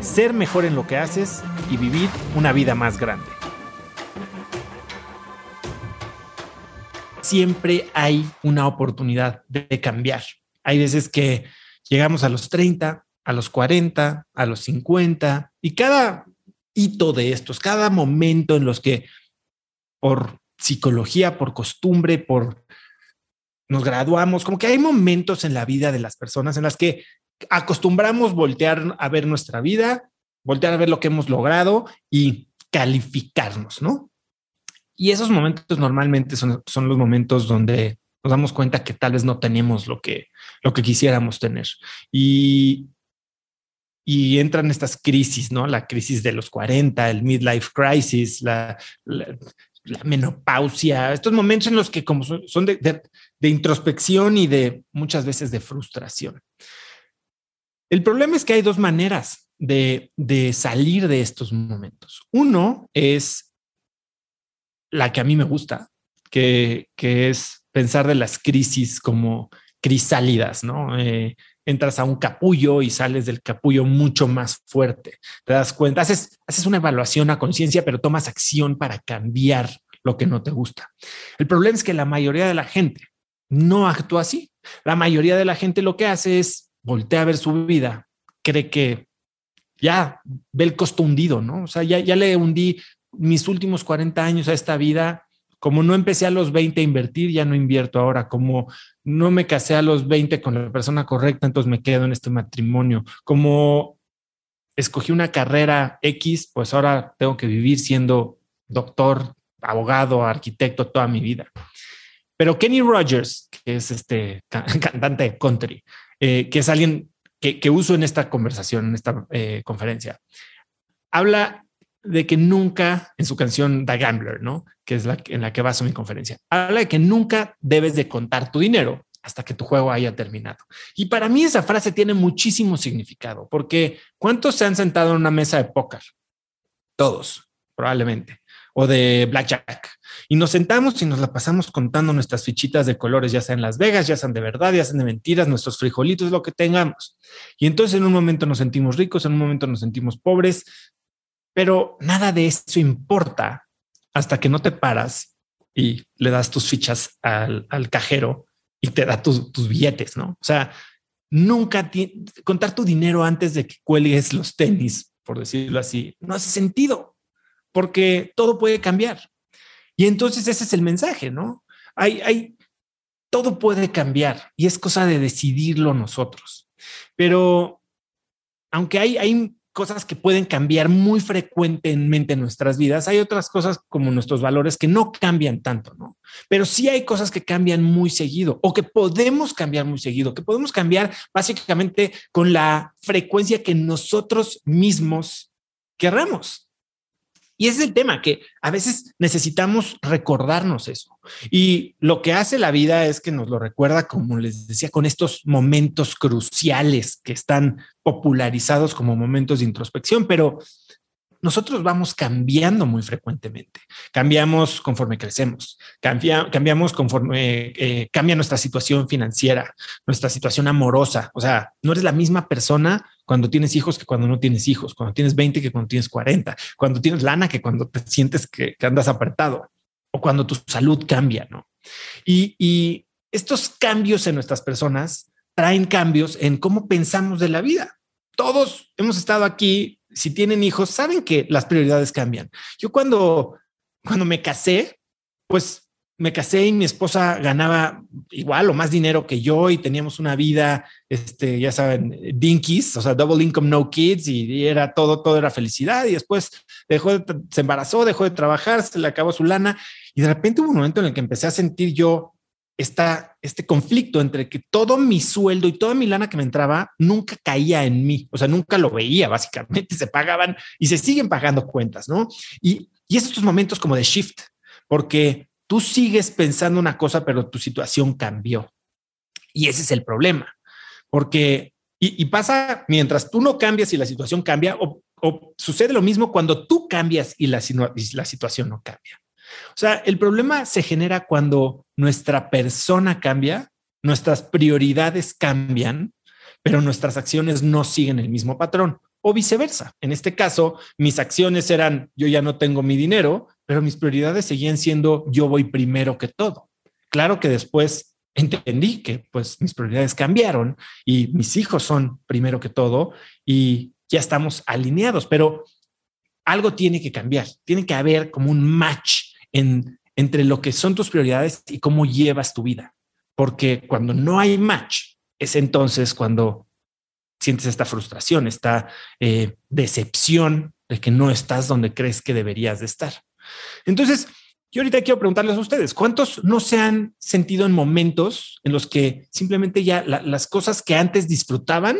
ser mejor en lo que haces y vivir una vida más grande. Siempre hay una oportunidad de cambiar. Hay veces que llegamos a los 30, a los 40, a los 50 y cada hito de estos, cada momento en los que por psicología, por costumbre, por nos graduamos, como que hay momentos en la vida de las personas en las que acostumbramos voltear a ver nuestra vida, voltear a ver lo que hemos logrado y calificarnos, ¿no? Y esos momentos normalmente son, son los momentos donde nos damos cuenta que tal vez no tenemos lo que, lo que quisiéramos tener. Y, y entran estas crisis, ¿no? La crisis de los 40, el midlife crisis, la, menopausia, estos momentos en los que como son, de, de introspección y de muchas veces de frustración. El problema es que hay dos maneras de, salir de estos momentos. Uno es la que a mí me gusta, que, es pensar de las crisis como crisálidas, ¿no? Eh, entras a un capullo y sales del capullo mucho más fuerte. Te das cuenta, haces, haces una evaluación a conciencia, pero tomas acción para cambiar lo que no te gusta. El problema es que la mayoría de la gente no actúa así. La mayoría de la gente lo que hace es voltea a ver su vida, cree que ya ve el costo hundido, ¿no? O sea, ya, ya le hundí mis últimos 40 años a esta vida. Como no empecé a los 20 a invertir, ya no invierto ahora. Como no me casé a los 20 con la persona correcta, entonces me quedo en este matrimonio. Como escogí una carrera X, pues ahora tengo que vivir siendo doctor, abogado, arquitecto toda mi vida. Pero Kenny Rogers, que es este cantante de country, eh, que es alguien que, uso en esta conversación, en esta eh, conferencia. Habla de que nunca, en su canción The Gambler, ¿no? Que es la en la que baso mi conferencia, habla de que nunca debes de contar tu dinero hasta que tu juego haya terminado. Y para mí esa frase tiene muchísimo significado, porque ¿cuántos se han sentado en una mesa de póker? Todos, probablemente, o de blackjack, y nos sentamos y nos la pasamos contando nuestras fichitas de colores, ya sean Las Vegas, ya sean de verdad, ya sean de mentiras, nuestros frijolitos, lo que tengamos. Y entonces en un momento nos sentimos ricos, en un momento nos sentimos pobres, pero nada de eso importa hasta que no te paras y le das tus fichas al, cajero y te da tus, tus billetes, ¿no? O sea, nunca contar tu dinero antes de que cuelgues los tenis, por decirlo así, no hace sentido porque todo puede cambiar. Y entonces ese es el mensaje, ¿no? Hay, hay, todo puede cambiar y es cosa de decidirlo nosotros. Pero aunque hay, hay cosas que pueden cambiar muy frecuentemente en nuestras vidas, hay otras cosas como nuestros valores que no cambian tanto, ¿no? Pero sí hay cosas que cambian muy seguido o que podemos cambiar muy seguido, que podemos cambiar básicamente con la frecuencia que nosotros mismos querramos. Y es el tema, que a veces necesitamos recordarnos eso. Y lo que hace la vida es que nos lo recuerda, como les decía, con estos momentos cruciales que están popularizados como momentos de introspección, pero nosotros vamos cambiando muy frecuentemente. Cambiamos conforme crecemos, cambiamos conforme eh, cambia nuestra situación financiera, nuestra situación amorosa. O sea, no eres la misma persona cuando tienes hijos que cuando no tienes hijos, cuando tienes 20 que cuando tienes 40, cuando tienes lana que cuando te sientes que, andas apretado o cuando tu salud cambia, ¿no? Y, y estos cambios en nuestras personas traen cambios en cómo pensamos de la vida. Todos hemos estado aquí si tienen hijos, saben que las prioridades cambian. Yo cuando, cuando me casé, pues me casé y mi esposa ganaba igual o más dinero que yo y teníamos una vida, este, ya saben, dinkies, o sea, double income, no kids y, era todo, todo era felicidad y después dejó, de, se embarazó, dejó de trabajar, se le acabó su lana y de repente hubo un momento en el que empecé a sentir yo esta, este conflicto entre que todo mi sueldo y toda mi lana que me entraba nunca caía en mí, o sea, nunca lo veía, básicamente se pagaban y se siguen pagando cuentas, ¿no? Y, y estos momentos como de shift, porque tú sigues pensando una cosa, pero tu situación cambió. Y ese es el problema, porque, y, pasa mientras tú no cambias y la situación cambia, o, sucede lo mismo cuando tú cambias y la, y la situación no cambia. O sea, el problema se genera cuando nuestra persona cambia, nuestras prioridades cambian, pero nuestras acciones no siguen el mismo patrón o viceversa. En este caso, mis acciones eran yo ya no tengo mi dinero, pero mis prioridades seguían siendo yo voy primero que todo. Claro que después entendí que pues mis prioridades cambiaron y mis hijos son primero que todo y ya estamos alineados, pero algo tiene que cambiar, tiene que haber como un match en, entre lo que son tus prioridades y cómo llevas tu vida. Porque cuando no hay match, es entonces cuando sientes esta frustración, esta eh, decepción de que no estás donde crees que deberías de estar. Entonces, yo ahorita quiero preguntarles a ustedes, ¿cuántos no se han sentido en momentos en los que simplemente ya las cosas que antes disfrutaban,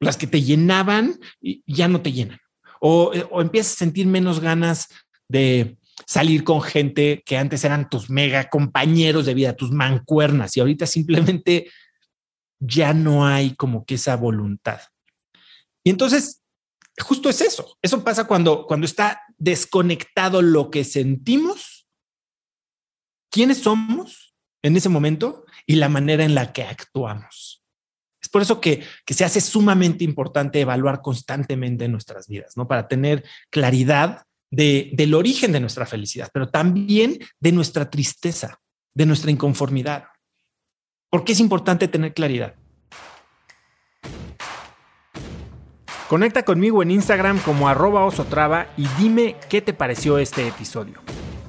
las que te llenaban, ya no te llenan? O, eh, o empiezas a sentir menos ganas de salir con gente que antes eran tus mega compañeros de vida, tus mancuernas, y ahorita simplemente ya no hay como que esa voluntad. Y entonces, justo es eso. Eso pasa cuando, cuando está desconectado lo que sentimos, quiénes somos en ese momento y la manera en la que actuamos. Es por eso que, que se hace sumamente importante evaluar constantemente nuestras vidas, ¿no? Para tener claridad de, del origen de nuestra felicidad, pero también de nuestra tristeza, de nuestra inconformidad. ¿Por qué es importante tener claridad? Conecta conmigo en Instagram como arroba osotrava y dime qué te pareció este episodio.